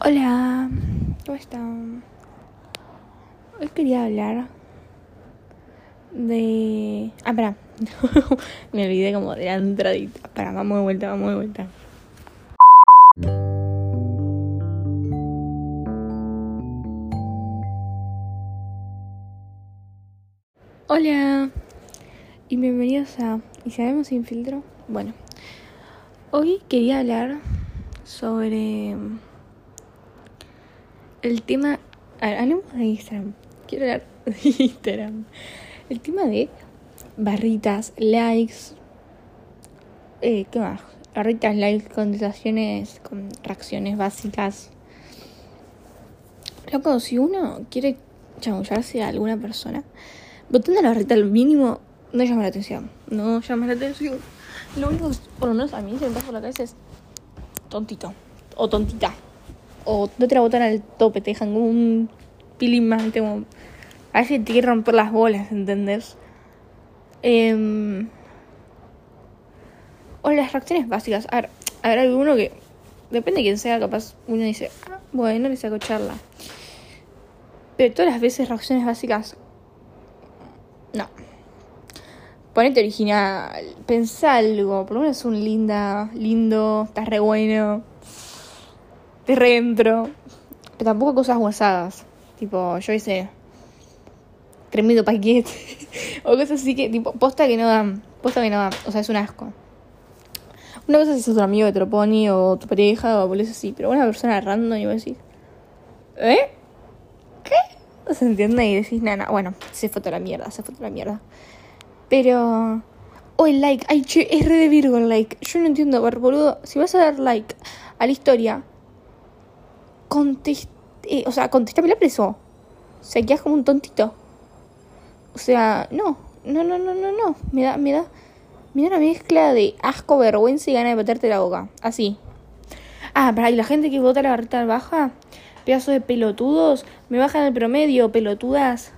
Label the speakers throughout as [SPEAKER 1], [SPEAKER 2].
[SPEAKER 1] Hola, ¿cómo están? Hoy quería hablar de... Ah, espera, me olvidé como de la entradita. Espera, vamos de vuelta, vamos de vuelta. Hola y bienvenidos a ¿Y sabemos sin filtro? Bueno, hoy quería hablar sobre el tema. Hablemos de Instagram. Quiero hablar de Instagram. El tema de barritas, likes. Eh, ¿Qué más? Barritas, likes, contestaciones, con reacciones básicas. Loco, si uno quiere chamullarse a alguna persona, botando la barrita al mínimo no llama la atención. No llama la atención. Lo único que, por lo menos a mí se me pasa por la cabeza es tontito o tontita. O no te la botan al tope, te dejan un pilín más, como... A veces te quiere romper las bolas, ¿entendés? Eh... O las reacciones básicas. A ver, ver, alguno que... Depende de quién sea, capaz uno dice, ah, bueno, le saco charla. Pero todas las veces reacciones básicas... No. Ponete original, pensá algo, por lo menos un linda, lindo, estás re bueno, te reentro. Pero tampoco cosas guasadas, tipo, yo hice tremendo paquete, o cosas así que, tipo, posta que no dan, posta que no dan, o sea, es un asco. Una cosa es si sos tu amigo que te lo o tu pareja, o eso así, pero una persona random y vos decís, ¿eh? ¿Qué? No se entiende y decís, nada, bueno, se toda la mierda, se toda la mierda. Pero. Oh, el like. Ay, che, es re de Virgo el like. Yo no entiendo, boludo. Si vas a dar like a la historia, contest eh, o sea, contestame la preso. O como un tontito. O sea, no. No, no, no, no, no. Me da, me da. Me da una mezcla de asco, vergüenza y ganas de meterte la boca. Así. Ah, para y la gente que vota la barrita baja, pedazo de pelotudos, me bajan el promedio, pelotudas.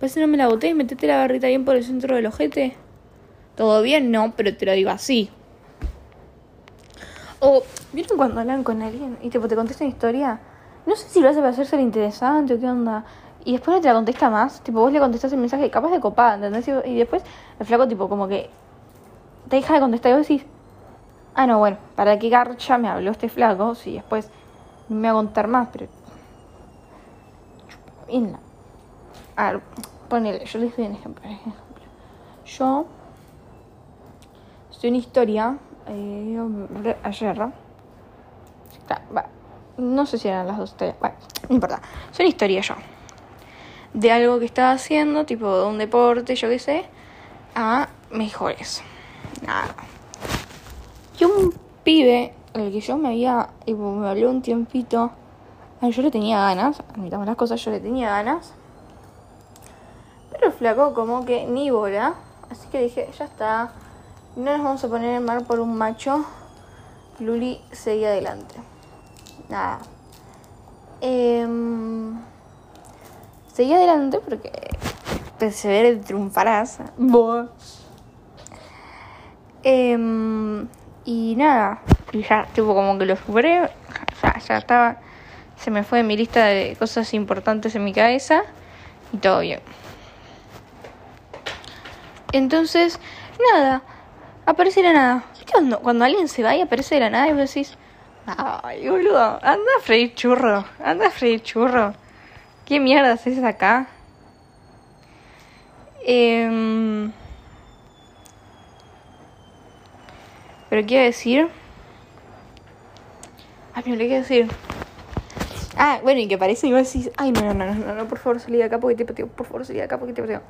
[SPEAKER 1] Pues si no me la boté, metete la barrita bien por el centro del ojete. Todo bien, no, pero te lo digo así. O, ¿vieron cuando hablan con alguien y tipo, te contestan historia? No sé si lo hace para hacerse interesante o qué onda. Y después no te la contesta más. Tipo, vos le contestás el mensaje capaz de copada, ¿entendés? Y después el flaco, tipo, como que te deja de contestar y vos decís, ah, no, bueno, ¿para qué garcha me habló este flaco? Si después me va a contar más, pero. Bien, a ver, ponele, yo les doy un ejemplo. Yo estoy en historia ayer. no sé si eran las dos. Bueno, no importa. Soy una historia yo. De algo que estaba haciendo, tipo de un deporte, yo qué sé, a mejores. Nada. Y un pibe, el que yo me había, tipo, me habló un tiempito, yo le tenía ganas, admitamos las cosas, yo le tenía ganas. Pero flaco como que ni bola. Así que dije, ya está. No nos vamos a poner en mar por un macho. Luli seguía adelante. Nada. Eh, seguí adelante porque persevere triunfarás. Vos. Eh, y nada. Y ya, tipo, como que lo superé. Ya, ya estaba. Se me fue mi lista de cosas importantes en mi cabeza. Y todo bien. Entonces, nada, aparece la nada. ¿Viste cuando, alguien se va y aparece de la nada y vos decís, ay, boludo, anda a freír churro, anda a freír churro. ¿Qué mierda haces acá? Eh, pero quiero decir. Ay, me olvidé decir. Ah, bueno, y que parece y vos decís, ay, no, no, no, no, no, por favor salí de acá porque te pateo, por favor salí de acá porque te pateo.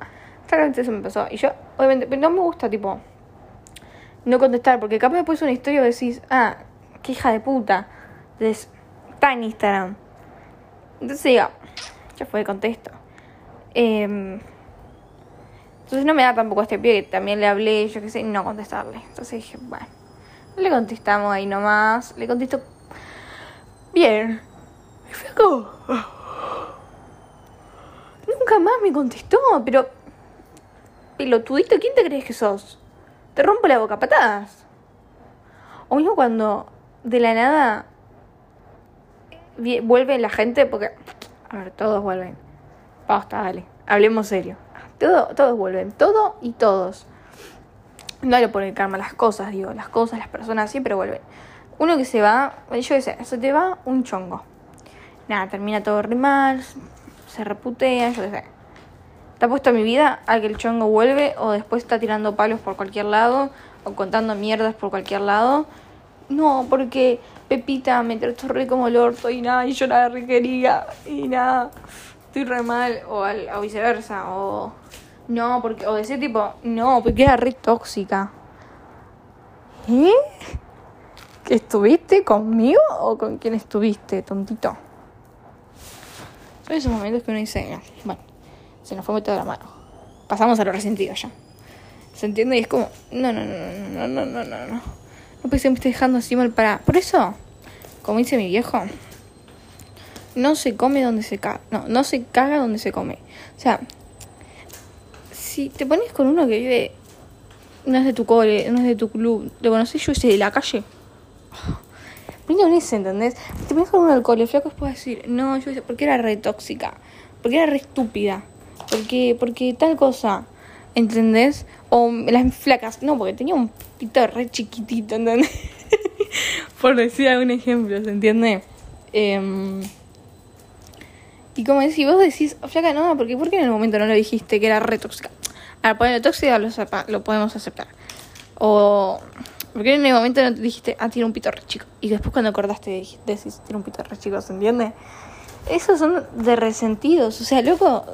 [SPEAKER 1] Exactamente eso me pasó. Y yo, obviamente, pero no me gusta, tipo, no contestar, porque capaz después una historia decís, ah, qué hija de puta. Entonces, está en Instagram. Entonces digo, ya fue, contesto. Eh, entonces no me da tampoco este pie que también le hablé, yo qué sé, no contestarle. Entonces dije, bueno, le contestamos ahí nomás. Le contesto bien. Y fue como... Nunca más me contestó, pero pelotudito, ¿quién te crees que sos? Te rompo la boca patadas. O mismo cuando de la nada vuelve la gente porque. A ver, todos vuelven. Basta, dale. Hablemos serio. Todo, todos vuelven. Todo y todos. No hablo por el karma, las cosas, digo. Las cosas, las personas siempre vuelven. Uno que se va, yo sé, se te va un chongo. Nada, termina todo re mal, se reputea, yo qué sé. ¿Te ha puesto mi vida a que el chongo vuelve o después está tirando palos por cualquier lado o contando mierdas por cualquier lado? No, porque Pepita me trató re como el orto y nada, y yo la requería y nada, estoy re mal o, al, o viceversa o no, porque o decir tipo, no, porque era re tóxica. ¿Eh? ¿Que estuviste conmigo o con quién estuviste, tontito? Son esos momentos que uno dice, "No, bueno, se nos fue toda la mano. Pasamos a lo resentido ya. ¿Se entiende? Y es como, no, no, no, no, no, no, no, no, no. Ser que me esté dejando así mal para. Por eso, como dice mi viejo, no se come donde se caga. No, no se caga donde se come. O sea, si te pones con uno que vive, no es de tu cole, no es de tu club, lo conoces yo ese de la calle. Ese, ¿entendés? Te pones con uno del cole, flaco, después decir, no, yo porque era re tóxica, porque era re estúpida, porque, porque tal cosa, ¿entendés? O las flacas, no, porque tenía un pito re chiquitito, ¿entendés? Por decir algún ejemplo, ¿se entiende? Em, y como decís, vos decís, flaca, no, porque ¿por qué en el momento no lo dijiste que era re tóxica? Ahora, ponerlo tóxica lo, lo podemos aceptar. O, ¿por qué en el momento no te dijiste, ah, tiene un pito re chico? Y después cuando acordaste decís, tiene un pito re chico, ¿se entiende? Esos son de resentidos, o sea, loco,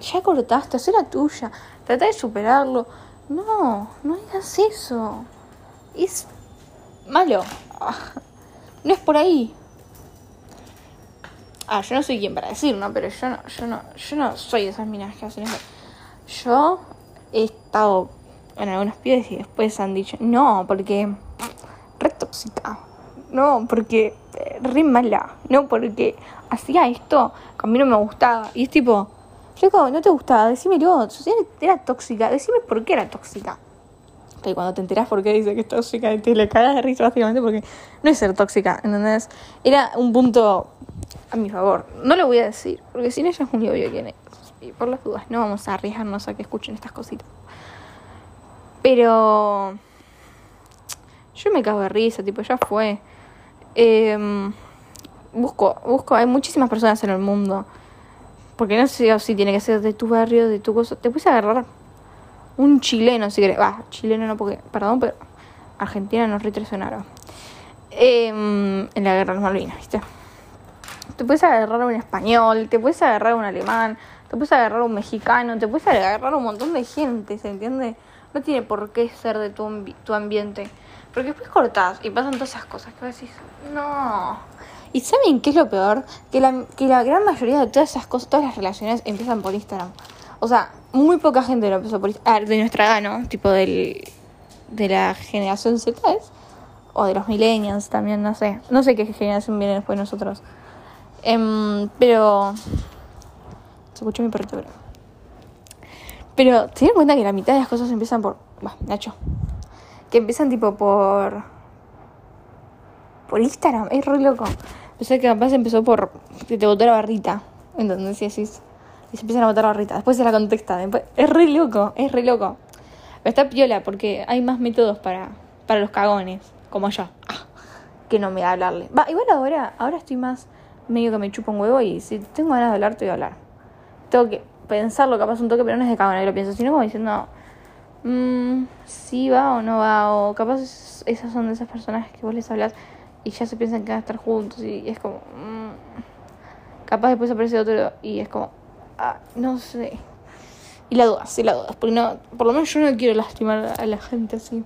[SPEAKER 1] ya cortaste, hacé la tuya, trata de superarlo. No, no digas eso. Es malo. Ah, No es por ahí. Ah, yo no soy quien para decir, ¿no? Pero yo no, yo no, yo no soy de esas minas que hacen eso. Yo he estado en algunos pies y después han dicho, no, porque re tóxica. No, porque eh, re mala. No, porque hacía esto que a mí no me gustaba. Y es tipo, No te gustaba, decímelo. Si era tóxica, decime por qué era tóxica. Que cuando te enteras por qué dice que es tóxica, te le cagas de risa básicamente porque no es ser tóxica, ¿entendés? Era un punto a mi favor. No lo voy a decir, porque si no ella es muy obvio quién es. Y por las dudas, no vamos a arriesgarnos a que escuchen estas cositas. Pero yo me cago de risa, tipo, ya fue. Em, busco, busco, hay muchísimas personas en el mundo. Porque no sé si tiene que ser de tu barrio, de tu cosa. Te puedes agarrar un chileno, si querés. Va, chileno no, porque, perdón, pero Argentina nos retraicionaron. Em, en la guerra de Malvinas, ¿viste? Te puedes agarrar a un español, te puedes agarrar a un alemán, te puedes agarrar a un mexicano, te puedes agarrar a un montón de gente, ¿se entiende? No tiene por qué ser de tu, tu ambiente. Porque después cortás y pasan todas esas cosas que decís, no. ¿Y saben qué es lo peor? Que la, que la gran mayoría de todas esas cosas, todas las relaciones empiezan por Instagram. O sea, muy poca gente lo empezó por Instagram. de nuestra edad, ¿no? Tipo del, de la generación Z, ¿es? O de los millennials también, no sé. No sé qué generación viene después de nosotros. Em, pero... Se escuchó mi perrito. Pero, ten en cuenta que la mitad de las cosas empiezan por... Bah, Nacho. Que empiezan tipo por... Por Instagram. Es re loco. Pensé que capaz empezó por... Que te botó la barrita. Entonces, si decís... Y se empiezan a botar la barrita. Después se la contesta. Es re loco. Es re loco. Pero está piola porque hay más métodos para, para los cagones. Como yo. Ah, que no me da hablarle. Igual ahora, ahora estoy más medio que me chupa un huevo y si tengo ganas de hablar, te voy a hablar. Tengo que pensarlo, capaz un toque, pero no es de cagona que lo pienso, sino como diciendo, mmm, si va o no va, o capaz es- esas son de esas personas que vos les hablas y ya se piensan que van a estar juntos y es como, mm, capaz después aparece otro y es como, ah, no sé. Y la dudas, y la dudas, porque no, por lo menos yo no quiero lastimar a la gente así.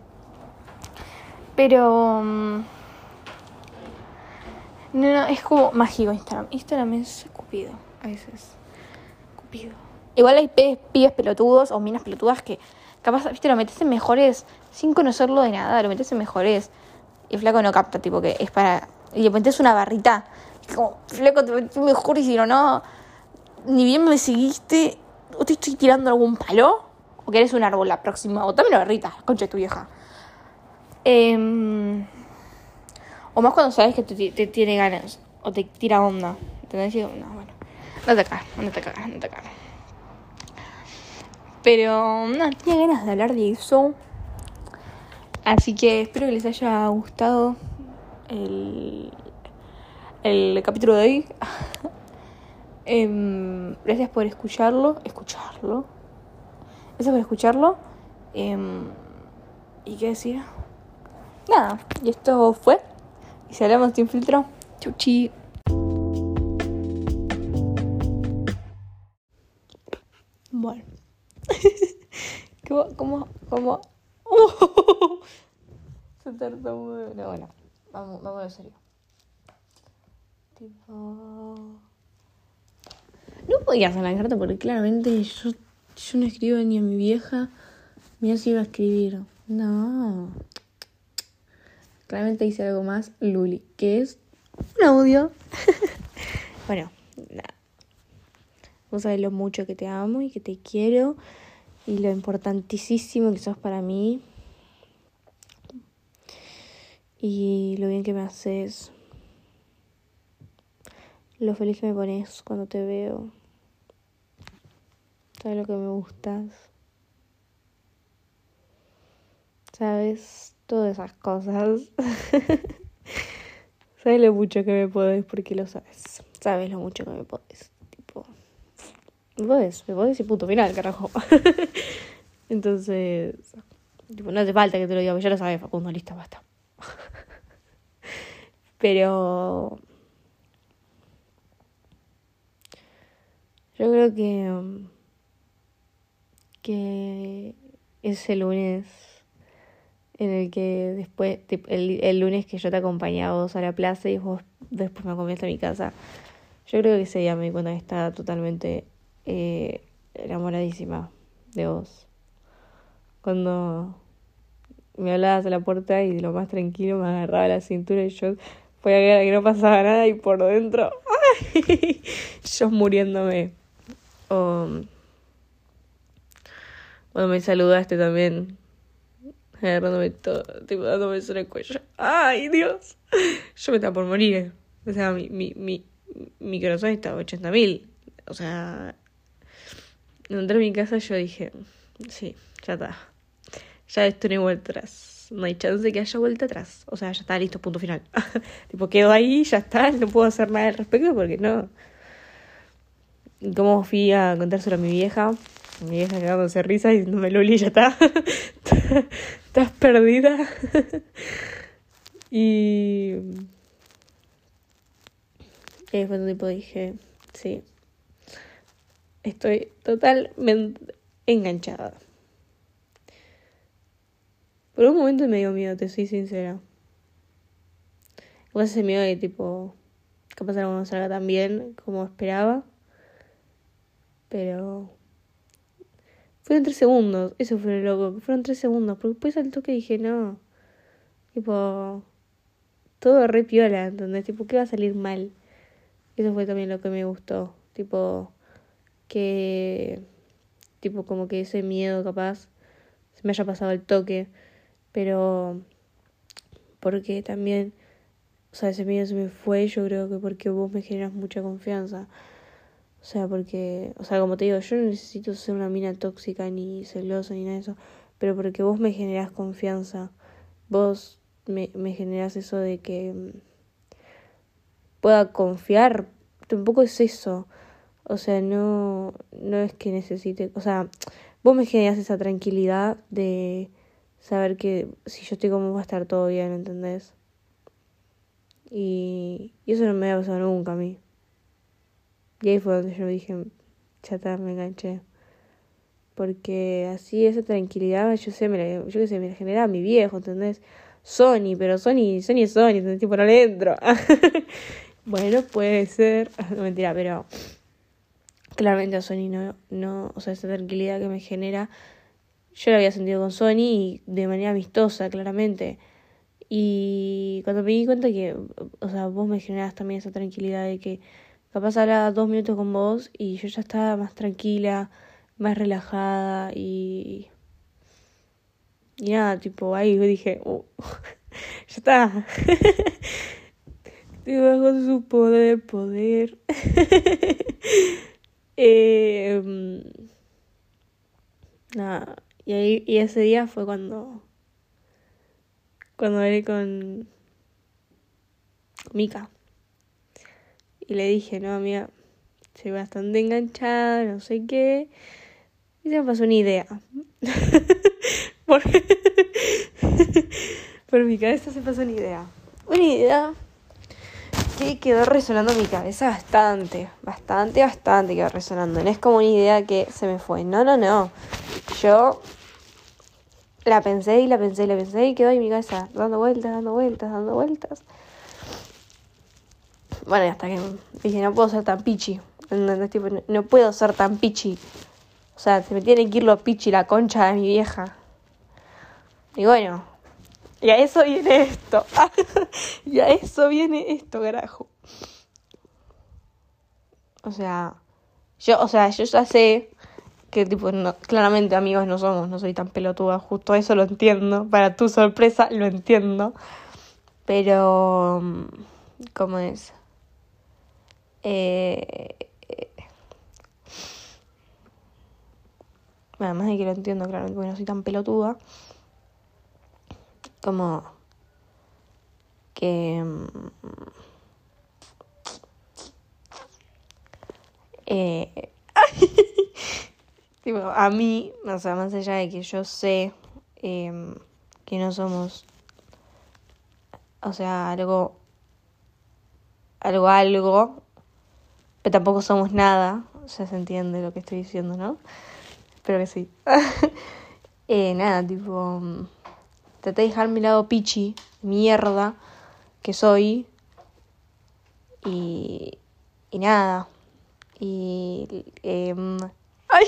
[SPEAKER 1] Pero... mm, no, no, es como mágico Instagram. Instagram es cupido, a veces. Cupido. Igual hay pibes pelotudos o minas pelotudas que capaz, viste, lo metes en mejores sin conocerlo de nada, lo metes en mejores. Y flaco no capta, tipo, que es para. Y le metes una barrita. Es como, flaco, te metí mejor y si no, no. Ni bien me seguiste. O te estoy tirando algún palo. O que eres un árbol la próxima. O dame una barrita, concha de tu vieja. Em, o más cuando sabes que te, te tiene ganas. o te tira onda. ¿Entendés? no, bueno. No te cagas, no te cagas, no te cagas. Pero no, tenía ganas de hablar de eso. Así que espero que les haya gustado el, el capítulo de hoy. Em, gracias por escucharlo. Escucharlo. Gracias por escucharlo. Em, ¿Y qué decir? Nada, y esto fue. Y si hablamos sin filtro. Chuchi. Bueno. ¿Cómo? ¿Cómo? ¿Cómo? No, bueno. Vamos, vamos a serio. Tipo. No podía hacer la carta porque claramente yo, yo no escribo ni a mi vieja. Mira si iba a escribir. No. Claramente hice algo más Luli, que es un audio. bueno, nada. Vos sabés lo mucho que te amo y que te quiero y lo importantísimo que sos para mí y lo bien que me haces, lo feliz que me pones cuando te veo, todo lo que me gustas, sabes, todas esas cosas. sabes lo mucho que me podés porque lo sabes, sabes lo mucho que me podés. Me podés, me podés y punto final, carajo. Entonces, tipo, no hace falta que te lo diga, ya lo sabes, Facundo, listo, basta. Pero yo creo que que ese lunes en el que después el, el lunes que yo te acompañaba vos a la plaza y vos después me acompañaste a mi casa yo creo que ese día me di cuenta que estaba totalmente eh, enamoradísima de vos. Cuando me hablabas a la puerta y lo más tranquilo me agarraba la cintura y yo podía ver que no pasaba nada y por dentro, ¡ay! yo muriéndome. cuando me saludaste también, agarrándome todo, tipo dándome eso en el cuello. ¡Ay, Dios! Yo me estaba por morir. O sea, mi, mi, mi, mi corazón estaba 80 mil. O sea, entré a mi casa yo dije, sí, ya está. Ya esto no atrás. No hay chance de que haya vuelta atrás. O sea, ya está listo, punto final. tipo, quedo ahí, ya está, no puedo hacer nada al respecto porque no. Y como fui a contárselo a mi vieja, mi vieja quedándose risa y diciéndome, Luli, ya está. Estás perdida. y. Y después tipo dije, sí, Estoy totalmente enganchada. Por un momento me dio miedo, te soy sincera. Igual ese miedo de tipo, capaz algo no salga tan bien como esperaba. Pero fueron tres segundos, eso fue lo loco, fueron tres segundos, porque después al toque dije, no, tipo, todo re piola, ¿entendés? Tipo, ¿qué va a salir mal? Eso fue también lo que me gustó, tipo, que tipo como que ese miedo capaz se me haya pasado el toque, pero porque también, o sea, ese miedo se me fue, yo creo que porque vos me generas mucha confianza. O sea, porque, o sea, como te digo, yo no necesito ser una mina tóxica ni celosa ni nada de eso, pero porque vos me generas confianza, vos me, me generas eso de que mm, pueda confiar, tampoco es eso. O sea, no, no es que necesite, o sea, vos me generas esa tranquilidad de saber que si yo estoy como va a estar todo bien, ¿entendés? Y, eso no me había pasado nunca a mí. Y ahí fue donde yo dije, chata, me enganché. Porque así esa tranquilidad, yo sé, me la, yo qué sé, me la genera mi viejo, ¿entendés? Sony, pero Sony, Sony es Sony, ¿entendés? Tipo, no le entro. bueno, puede ser, no mentira, pero claramente a Sony no, no, o sea, esa tranquilidad que me genera, yo la había sentido con Sony y de manera amistosa, claramente. Y cuando me di cuenta que, o sea, vos me generas también esa tranquilidad de que capaz hablaba dos minutos con vos y yo ya estaba más tranquila, más relajada y... Y nada, tipo, ahí dije, uh, ya está. Debajo de su poder, poder. eh, nada. Y, ahí, y ese día fue cuando. Cuando hablé con. Mika. Y le dije, no, amiga, estoy bastante enganchada, no sé qué. Y se me pasó una idea. por, por mi cabeza se pasó una idea. Una idea que quedó resonando mi cabeza bastante, bastante, bastante quedó resonando. No es como una idea que se me fue. No, no, no. Yo la pensé y la pensé y la pensé y quedó en mi cabeza dando vueltas, dando vueltas, dando vueltas. Bueno, hasta que dije, no puedo ser tan pichi. no puedo ser tan pichi. O sea, se me tiene que ir lo pichi, la concha de mi vieja. Y bueno, y a eso viene esto. y a eso viene esto, carajo. O sea, yo, o sea, yo ya sé que tipo, claramente amigos no somos, no soy tan pelotuda, justo eso lo entiendo. Para tu sorpresa lo entiendo. Pero, ¿cómo es? Eh, bueno, más de que lo entiendo, claramente, porque no soy tan pelotuda. Como que... Mm, eh, tipo, a mí, o sea, más allá de que yo sé eh, que no somos, o sea, algo, algo, algo, pero tampoco somos nada, o sea, se entiende lo que estoy diciendo, ¿no? Espero que sí. eh, nada, tipo... Traté de dejar mi lado pichi, mierda, que soy. Y, y nada. Y... Em, ay.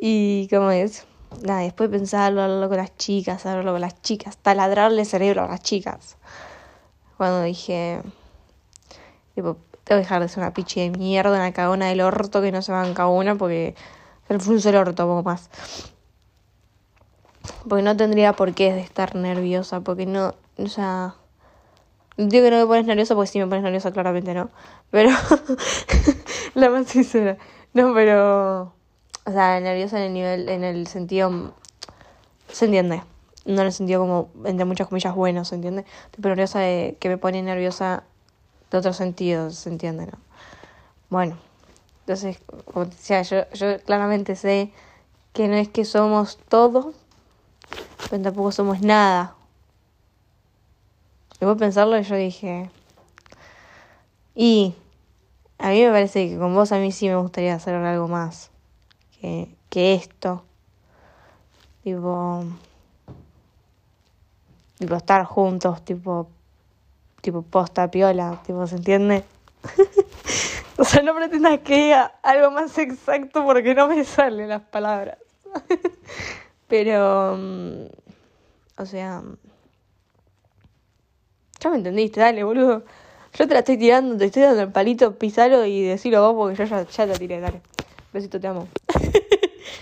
[SPEAKER 1] Y cómo es. Nada, después de pensarlo, hablarlo con las chicas, hablarlo con las chicas, taladrarle el cerebro a las chicas. Cuando dije, tipo, tengo que dejar de ser una pichi de mierda, una cagona del orto que no se banca una porque el funzo el orto poco más. Porque no tendría por qué estar nerviosa, porque no, o sea... Digo que no me pones nerviosa porque si me pones nerviosa claramente no. Pero... la más sincera. No, pero... O sea, nerviosa en el nivel, en el sentido... Se entiende. No en el sentido como, entre muchas comillas, bueno, ¿se entiende? Tipo nerviosa de que me pone nerviosa de otro sentido, ¿se entiende? ¿no? Bueno, entonces, como decía, yo, yo claramente sé que no es que somos todos pero tampoco somos nada. Voy a pensarlo yo dije, y a mí me parece que con vos a mí sí me gustaría hacer algo más que, que esto. Tipo, tipo estar juntos, tipo, tipo posta piola, tipo, ¿se entiende? o sea, no pretendas que diga algo más exacto porque no me salen las palabras. Pero, mm, o sea, ya me entendiste, dale, boludo. Yo te la estoy tirando, te estoy dando el palito, pisalo y decilo vos porque yo ya, ya te tiré, dale. Besito, te amo.